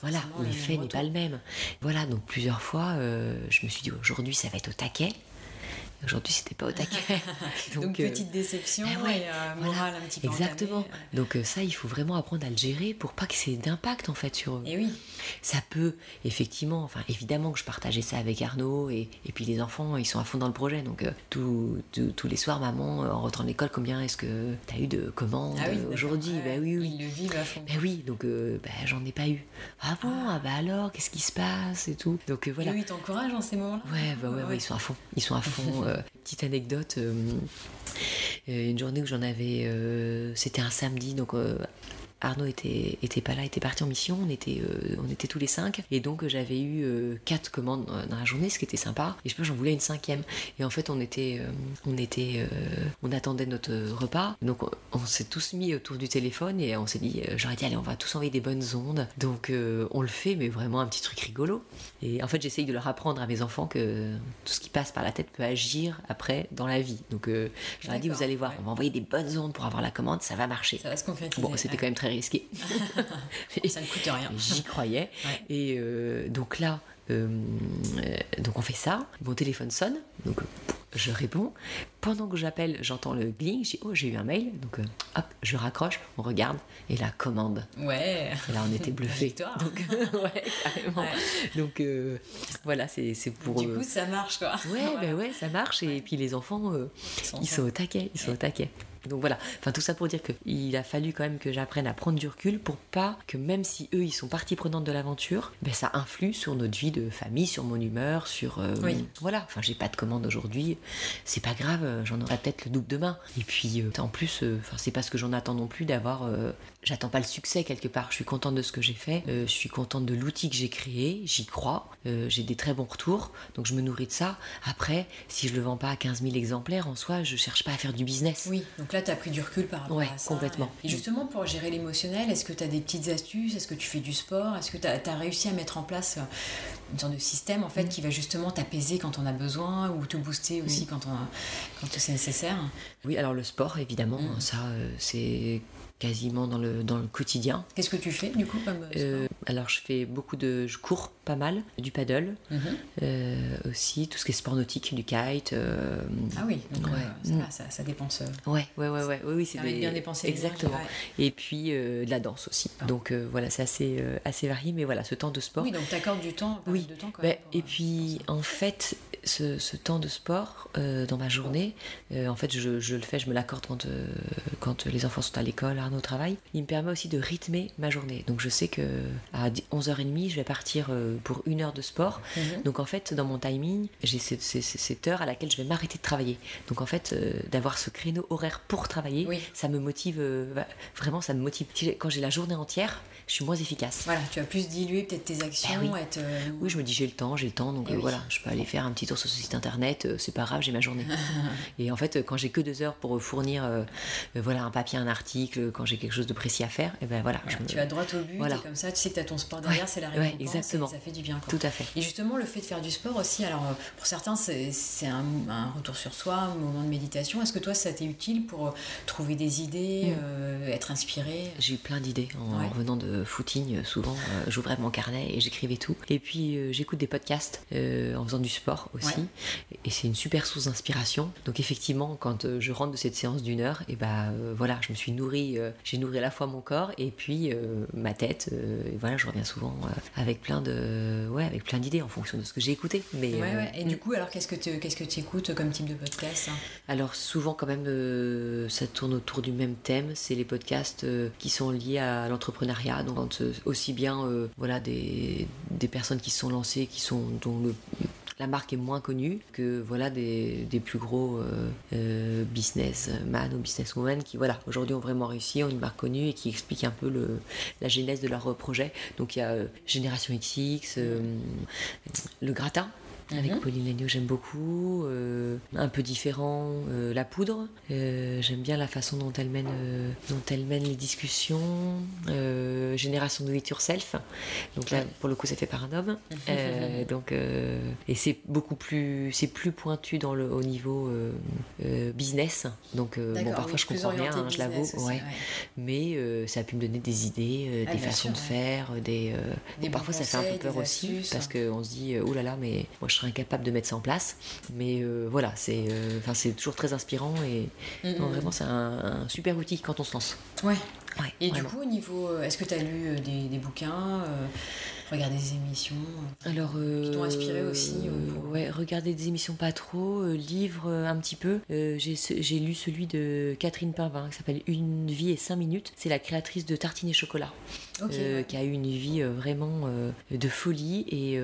voilà, l'effet n'est pas le même. Voilà, donc plusieurs fois, euh, je me suis dit aujourd'hui ça va être au taquet. Aujourd'hui, c'était pas au taquet. Donc, euh, petite déception ben et euh, morale un petit peu Exactement. Donc ça, il faut vraiment apprendre à le gérer pour pas que c'est d'impact en fait sur eux. Et oui. Ça peut effectivement, enfin évidemment que je partageais ça avec Arnaud et, et puis les enfants, ils sont à fond dans le projet. Donc tous les soirs, maman, en rentrant de l'école, combien est-ce que tu as eu de commandes ah aujourd'hui Ben oui, oui. Ils le vivent à fond. Ben oui, donc ben, j'en ai pas eu. Ah bon? Ah, bah alors, qu'est-ce qui se passe et tout? Donc voilà. Et ils t'encouragent en ces moments-là. Ouais, bah ouais, ouais, ils sont à fond. Ils sont à fond. Euh, petite anecdote, euh, une journée où j'en avais, euh, c'était un samedi, donc Arnaud était, était pas là, était parti en mission, on était, euh, on était tous les cinq, et donc j'avais eu euh, quatre commandes dans la journée, ce qui était sympa, et je pense j'en voulais une cinquième. Et en fait, on était, euh, on était, on attendait notre repas, donc on, s'est tous mis autour du téléphone et on s'est dit, j'aurais dit allez, on va tous envoyer des bonnes ondes. Donc on le fait, mais vraiment un petit truc rigolo. Et en fait, j'essaye de leur apprendre à mes enfants que tout ce qui passe par la tête peut agir après dans la vie. Donc j'aurais dit, vous allez voir, on va envoyer des bonnes ondes pour avoir la commande, ça va marcher. Ça va se concrétiser. Bon, c'était quand même très risqué. ça ne coûte rien. J'y croyais. Et euh, donc là, euh, donc on fait ça. Mon téléphone sonne. Donc je réponds. Pendant que j'appelle, j'entends le gling. Je dis oh j'ai eu un mail. Donc euh, hop, je raccroche. On regarde et la commande. Ouais. Et là on était bluffés. Donc ouais, carrément. Donc voilà, c'est pour. Du coup ça marche quoi. Ouais, ouais. Ben ouais, ça marche. Et puis les enfants, ils sont au taquet. Ils sont au taquet. Donc voilà, enfin tout ça pour dire qu'il a fallu quand même que j'apprenne à prendre du recul pour pas que même si eux ils sont partie prenante de l'aventure, ben ça influe sur notre vie de famille, sur mon humeur, sur euh, oui. voilà. Enfin j'ai pas de commande aujourd'hui, c'est pas grave, j'en aurai peut-être le double demain. Et puis euh, en plus, euh, c'est pas ce que j'en attends non plus d'avoir. J'attends pas le succès quelque part. Je suis contente de ce que j'ai fait, je suis contente de l'outil que j'ai créé, j'y crois, j'ai des très bons retours, donc je me nourris de ça. Après, si je le vends pas à 15 000 exemplaires en soi, je cherche pas à faire du business. Oui, donc Donc là, tu as pris du recul par rapport ouais, à ça. complètement. Et justement, pour gérer l'émotionnel, est-ce que tu as des petites astuces? Est-ce que tu fais du sport? Est-ce que tu as, réussi à mettre en place euh, une sorte de système en fait mm. qui va justement t'apaiser quand on a besoin ou te booster aussi mm. quand, on quand c'est nécessaire? Oui, alors le sport, évidemment, mm. ça, euh, c'est quasiment dans le, dans le quotidien. Qu'est-ce que tu fais du coup comme euh, Alors je fais beaucoup de... Je cours pas mal, du paddle, mhm. euh, aussi tout ce qui est sport nautique, du kite. Euh, ah oui, donc ça, mm. ça, ça, dépense. Ouais, ouais, ouais, ouais, oui, c'est bien dépenser. Exactement. Et puis de la danse aussi. Ah. Donc voilà, c'est assez, assez varié, mais voilà, ce temps de sport. Oui, donc tu accordes du temps, oui. de temps quand même Et puis en fait, ce, ce, temps de sport dans ma journée, en fait, je, je, le fais, je me l'accorde quand, quand les enfants sont à l'école, au travail, il me permet aussi de rythmer ma journée. Donc je sais que à 11h30, je vais partir euh, pour une heure de sport. Mhm. Donc en fait, dans mon timing, j'ai cette, heure à laquelle je vais m'arrêter de travailler. Donc en fait, euh, d'avoir ce créneau horaire pour travailler, ça me motive, euh, vraiment ça me motive. Quand j'ai la journée entière, je suis moins efficace. Voilà, tu as plus dilué peut-être tes actions. Ben oui. oui. je me dis j'ai le temps, j'ai le temps, donc eh voilà, je peux aller faire un petit sur ce site internet, c'est pas grave, j'ai ma journée. et en fait, quand j'ai que deux heures pour fournir voilà, un papier, un article, quand j'ai quelque chose de précis à faire, et ben voilà. Tu vas droit au but, voilà. comme ça, tu sais que tu as ton sport derrière, c'est la récompense. exactement. ça fait du bien. Tout à fait. Et justement, le fait de faire du sport aussi, alors euh, pour certains, c'est un, un, retour sur soi, un moment de méditation. Est-ce que toi, ça t'est utile pour euh, trouver des idées, mm. euh, être inspiré? J'ai eu plein d'idées en, revenant de footing. Souvent, j'ouvrais mon carnet et j'écrivais tout. Et puis, j'écoute des podcasts en faisant du sport aussi. Et c'est une super source d'inspiration. Donc, effectivement, quand je rentre de cette séance d'une heure, et ben voilà, je me suis nourrie, j'ai nourri à la fois mon corps et puis euh, ma tête. Euh, et voilà, je reviens souvent euh, avec plein de, ouais, avec plein d'idées en fonction de ce que j'ai écouté. Mais Et du coup, alors qu'est-ce que tu, qu'est-ce que tu écoutes comme type de podcast? Hein Alors souvent quand même, ça tourne autour du même thème. C'est les podcasts qui sont liés à l'entrepreneuriat. Donc aussi bien, voilà, des, des personnes qui se sont lancées, qui sont dont le la marque est moins connue que voilà des, plus gros euh, euh, businessmen ou businesswomen qui voilà aujourd'hui ont vraiment réussi, ont une marque connue et qui expliquent un peu le, la genèse de leur projet. Donc il y a euh, Génération XX, le gratin avec mhm. Pauline Legno, j'aime beaucoup. Euh, un peu différent, euh, la poudre. Euh, j'aime bien la façon dont elle mène, dont elle mène les discussions. Génération de it yourself. Donc là, pour le coup, c'est fait par un homme. donc, et c'est beaucoup plus, c'est plus pointu dans le, au niveau business. Donc, bon, parfois je comprends rien, hein, je l'avoue. Ouais. Mais ça a pu me donner des idées, ah, des façons de faire, des. des parfois, ça fait un peu peur aussi parce qu'on se dit, oh là là, mais moi je incapable de mettre ça en place. Mais euh, voilà, c'est euh, c'est toujours très inspirant et vraiment c'est un, super outil quand on se lance. Ouais. ouais et du coup, au niveau, euh, est-ce que tu as lu des, des bouquins Regarder des émissions Alors, qui t'ont inspiré aussi Ouais, regarder des émissions pas trop, livres un petit peu. J'ai lu celui de Catherine Pinvin qui s'appelle Une vie et 5 minutes. C'est la créatrice de Tartine et Chocolat. Euh, qui a eu une vie euh, vraiment euh, de folie et,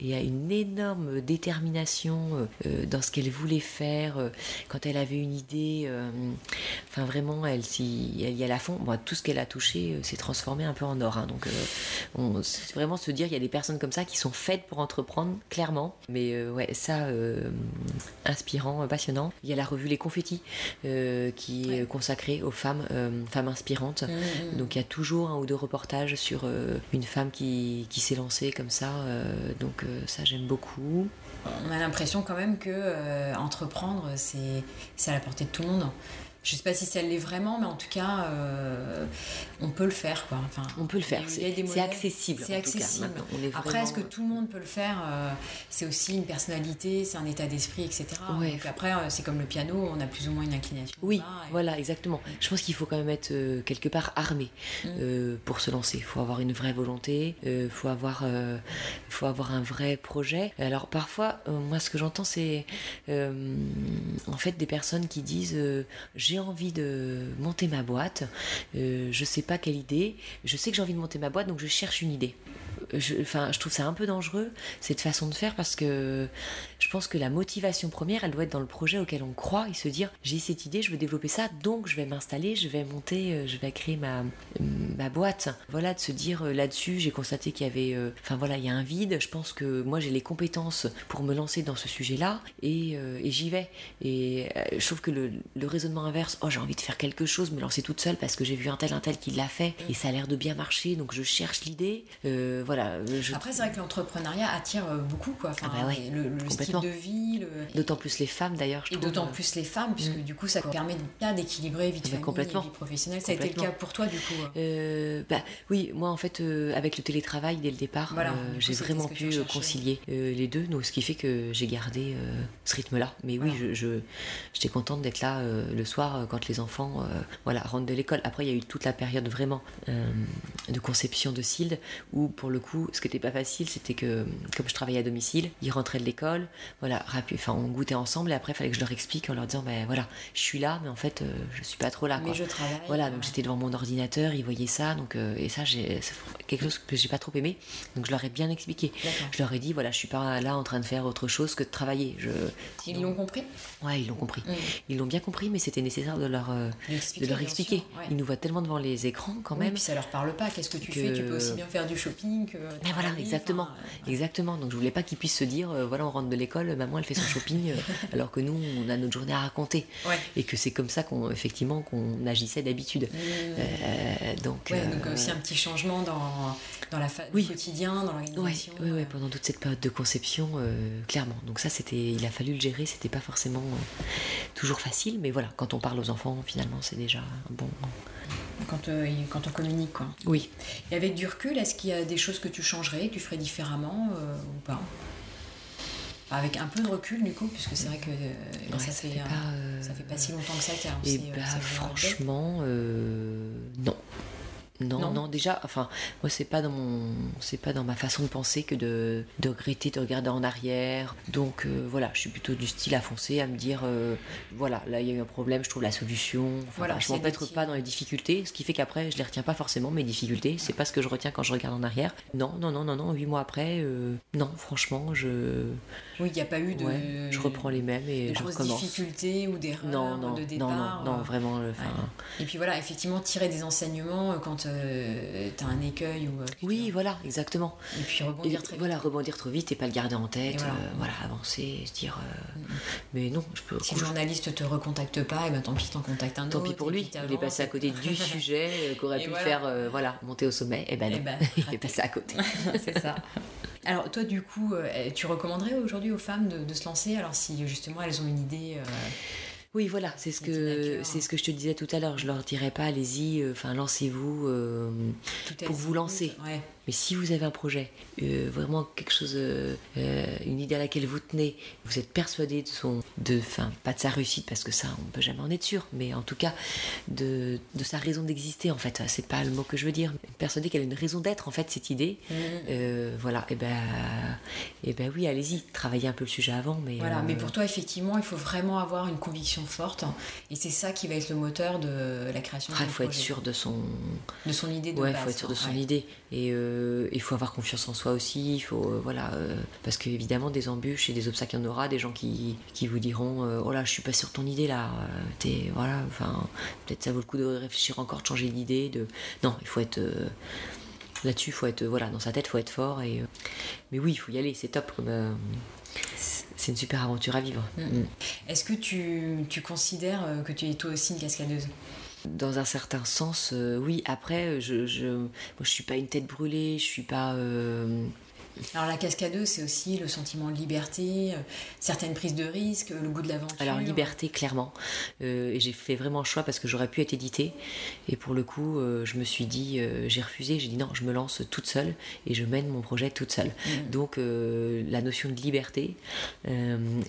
et, a une énorme détermination dans ce qu'elle voulait faire. quand elle avait une idée, enfin vraiment, elle, si, elle y allait à fond. Bon, tout ce qu'elle a touché s'est transformé un peu en or. Hein. donc, on, vraiment se dire, il y a des personnes comme ça qui sont faites pour entreprendre, clairement. Mais ouais, ça, inspirant, passionnant. Il y a la revue Les Confettis qui est consacrée aux femmes, femmes inspirantes. Mmh, mmh. Donc, il y a toujours un ou deux reportages sur euh, une femme qui, qui s'est lancée comme ça. Euh, donc euh, ça, j'aime beaucoup. On a l'impression quand même que entreprendre, c'est à la portée de tout le monde. Je sais pas si ça l'est vraiment, mais en tout cas, euh, on peut le faire. Quoi. Enfin, on peut le faire, c'est accessible. C'est accessible. Après, est-ce que tout le monde peut le faire euh, C'est aussi une personnalité, c'est un état d'esprit, etc. Donc après, euh, c'est comme le piano, on a plus ou moins une inclination. Oui, voilà, exactement. Je pense qu'il faut quand même être quelque part armé mm. pour se lancer. Il faut avoir une vraie volonté, il faut, avoir, faut avoir un vrai projet. Alors parfois, moi, ce que j'entends, c'est en fait des personnes qui disent j'ai envie de monter ma boîte, euh, je sais pas quelle idée, je sais que j'ai envie de monter ma boîte, donc je cherche une idée. Je, enfin, je trouve ça un peu dangereux, cette façon de faire, parce que je pense que la motivation première, elle doit être dans le projet auquel on croit et se dire j'ai cette idée, je veux développer ça, donc je vais m'installer, je vais monter, euh, je vais créer ma, boîte. Voilà, de se dire là-dessus, j'ai constaté qu'il y avait, enfin voilà, il y a un vide. Je pense que moi j'ai les compétences pour me lancer dans ce sujet-là et, j'y vais. Et je trouve que le raisonnement inverse, oh j'ai envie de faire quelque chose, me lancer toute seule parce que j'ai vu un tel un tel qui l'a fait et ça a l'air de bien marcher, donc je cherche l'idée. Voilà. Après c'est vrai que l'entrepreneuriat attire beaucoup quoi. Enfin, ah bah le, le style de vie. D'autant plus les femmes d'ailleurs. Et d'autant plus les femmes puisque mm. du coup ça permet d'équilibrer vie de famille complètement. vie professionnelle. Ça a été le cas pour toi du coup euh, bah, Oui, moi en fait euh, avec le télétravail dès le départ, euh, j'ai vraiment pu concilier les deux, donc, ce qui fait que j'ai gardé ce rythme-là. Mais oui, je, j'étais contente d'être là le soir quand les enfants voilà, rentrent de l'école. Après il y a eu toute la période vraiment de conception de SILD où pour le coup ce qui n'était pas facile c'était que comme je travaillais à domicile, ils rentraient de l'école, voilà, enfin on goûtait ensemble et après il fallait que je leur explique en leur disant ben voilà, je suis là mais en fait je suis pas trop là. Mais je travaille. Voilà, donc j'étais devant mon ordinateur, ils voyaient ça, donc euh, et ça c'est quelque chose que j'ai pas trop aimé, donc je leur ai bien expliqué. Je leur ai dit voilà, je suis pas là en train de faire autre chose que de travailler. Je... Ils l'ont compris? Ouais, ils l'ont compris. Mm. Ils l'ont bien compris, mais c'était nécessaire de leur euh, de leur expliquer. Ils nous voient tellement devant les écrans quand même. Oui, puis ça leur parle pas. Qu'est-ce que tu fais? Tu peux aussi bien faire du shopping que. Mais voilà, exactement, exactement. Donc je voulais pas qu'ils puissent se dire euh, voilà, on rentre de l'école, maman elle fait son shopping, alors que nous on a notre journée à raconter, et que c'est comme ça qu'on effectivement qu'on agissait d'habitude. Mmh. Euh, donc, donc aussi un petit changement dans, dans la oui. quotidien, dans l'organisation. Oui, oui, pendant toute cette période de conception, clairement. Donc ça, c'était, il a fallu le gérer. C'était pas forcément toujours facile, mais voilà, quand on parle aux enfants, finalement, c'est déjà bon. Quand, euh, quand on communique, quoi. Oui. Et avec du recul, est-ce qu'il y a des choses que tu changerais, que tu ferais différemment euh, ou pas? Avec un peu de recul du coup, puisque c'est vrai que euh, ça, fait, pas, ça fait pas si longtemps que ça car Et bah, franchement, non. Non, non, déjà, enfin, moi c'est pas dans mon, c'est pas dans ma façon de penser que de, de regretter, de regarder en arrière. Donc euh, voilà, je suis plutôt du style à foncer, à me dire, euh, voilà, là il y a eu un problème, je trouve la solution. voilà, je m'empêtre pas dans les difficultés, ce qui fait qu'après je les retiens pas forcément mes difficultés. C'est pas ce que je retiens quand je regarde en arrière. Non, non, non, non, non. Huit mois après, euh, non, franchement, je. Oui, il n'y a pas eu de. je reprends les mêmes et de je recommence. difficultés ou d'erreurs non, non, de départ. Non, non, non, vraiment. Et puis voilà, effectivement, tirer des enseignements quand euh, t'as un écueil ou. Euh, oui, voilà, exactement. Et puis rebondir très vite. Voilà, rebondir trop vite et pas le garder en tête. Voilà. Euh, avancer, se dire. Mm, mm. Mais non, je peux. Si le journaliste te recontacte pas, et ben tant pis, t'en contactes un tant autre. Tant pis pour lui, il est passé à côté du sujet qu'aurait pu faire, voilà, monter au sommet. Et ben non, ben, il est passé à côté. C'est ça. Alors toi du coup, tu recommanderais aujourd'hui aux femmes de, se lancer? Alors si justement elles ont une idée oui, voilà, c'est ce que c'est ce que je te disais tout à l'heure. Je leur dirais pas, allez-y, euh, enfin lancez-vous euh, pour vous lancer. Mais si vous avez un projet, euh, vraiment quelque chose, euh, euh, une idée à laquelle vous tenez, vous êtes persuadé de son, de, enfin, pas de sa réussite parce que ça, on peut jamais en être sûr, mais en tout cas de, de sa raison d'exister en fait. C'est pas le mot que je veux dire. Persuadé qu'elle a une raison d'être en fait cette idée. Mmh. voilà. Et ben, et ben oui, allez-y, travaillez un peu le sujet avant, mais. Voilà. Mais pour toi, effectivement, il faut vraiment avoir une conviction forte, et c'est ça qui va être le moteur de la création. Ah, il faut être sûr de son. De son idée de ouais, il faut être sûr de son idée. Et euh, il faut avoir confiance en soi aussi. Il faut, euh, voilà, euh, parce qu'évidemment, des embûches et des obstacles, il y en aura. Des gens qui, qui vous diront Oh là, je suis pas sur ton idée là. Es, voilà, peut-être ça vaut le coup de réfléchir encore, de changer d'idée. De... Non, il faut être. Là-dessus, faut être. Voilà, dans sa tête, il faut être fort. Et, mais oui, il faut y aller, c'est top. c'est une super aventure à vivre. Mm. Mm. Est-ce que tu, tu considères que tu es toi aussi une cascadeuse? Dans un certain sens, euh, oui. Après, je, je, je suis pas une tête brûlée, je suis pas. Euh, alors la cascadeuse, c'est aussi le sentiment de liberté, euh, certaines prises de risques, le goût de l'aventure. Alors liberté, clairement. Euh, j'ai fait vraiment le choix parce que j'aurais pu être édité. Et pour le coup, euh, je me suis dit, j'ai refusé, j'ai dit non, je me lance toute seule et je mène mon projet toute seule. Mm. Donc la notion de liberté,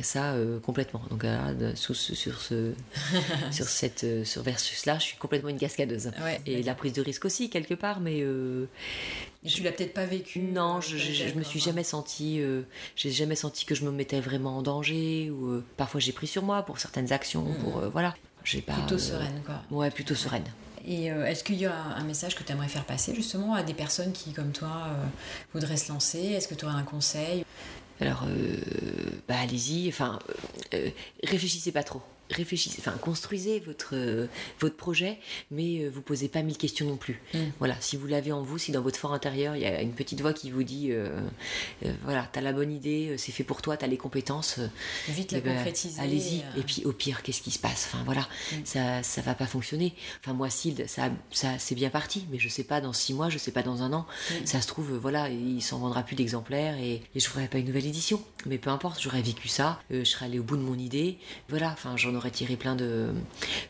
ça complètement. Donc sur, sur, ce, sur cette sur versus là, je suis complètement une cascadeuse. et la prise de risque aussi quelque part, mais et tu l'as peut-être pas vécu Non, je, je, me suis jamais senti, euh, j'ai jamais senti que je me mettais vraiment en danger. Ou euh, parfois j'ai pris sur moi pour certaines actions, mm. pour euh, voilà. J'ai pas. Plutôt sereine quoi. Ouais, plutôt sereine. Et est-ce qu'il y a un message que tu aimerais faire passer justement à des personnes qui, comme toi, voudraient se lancer? Est-ce que tu aurais un conseil? Alors, bah allez-y. Enfin, réfléchissez pas trop réfléchissez, enfin construisez votre euh, votre projet, mais euh, vous posez pas mille questions non plus. Mm. Voilà, si vous l'avez en vous, si dans votre fort intérieur il y a une petite voix qui vous dit, euh, euh, voilà, t'as la bonne idée, c'est fait pour toi, t'as les compétences, Vite eh la ben, concrétiser. allez-y. Et puis au pire, qu'est-ce qui se passe? Enfin voilà, Mm. ça ça va pas fonctionner. Enfin moi, Sild, ça ça c'est bien parti, mais je sais pas dans six mois, je sais pas dans un an. Mm. Ça se trouve, voilà, il s'en vendra plus d'exemplaires et, et je ferai pas une nouvelle édition. Mais peu importe, j'aurais vécu ça, je serais allé au bout de mon idée. Voilà, enfin j'en aurais tiré plein de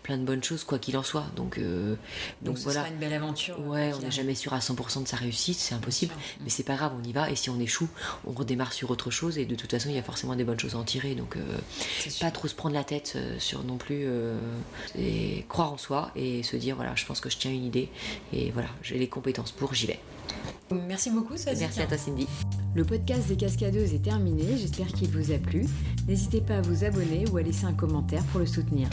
plein de bonnes choses quoi qu'il en soit. Donc euh, donc, donc ce voilà. sera une belle aventure. Ouais, quoi on n'est jamais sûr à 100% de sa réussite, c'est impossible. Mais c'est pas grave, on y va. Et si on échoue, on redémarre sur autre chose. Et de toute façon, il y a forcément des bonnes choses à en tirer. Donc, euh, sûr. pas trop se prendre la tête euh, sur non plus. euh, et croire en soi et se dire voilà, je pense que je tiens une idée. Et voilà, j'ai les compétences pour, j'y vais. Merci beaucoup, Swazik. Merci à toi, Cindy. Le podcast des cascadeuses est terminé, j'espère qu'il vous a plu. N'hésitez pas à vous abonner ou à laisser un commentaire pour le soutenir.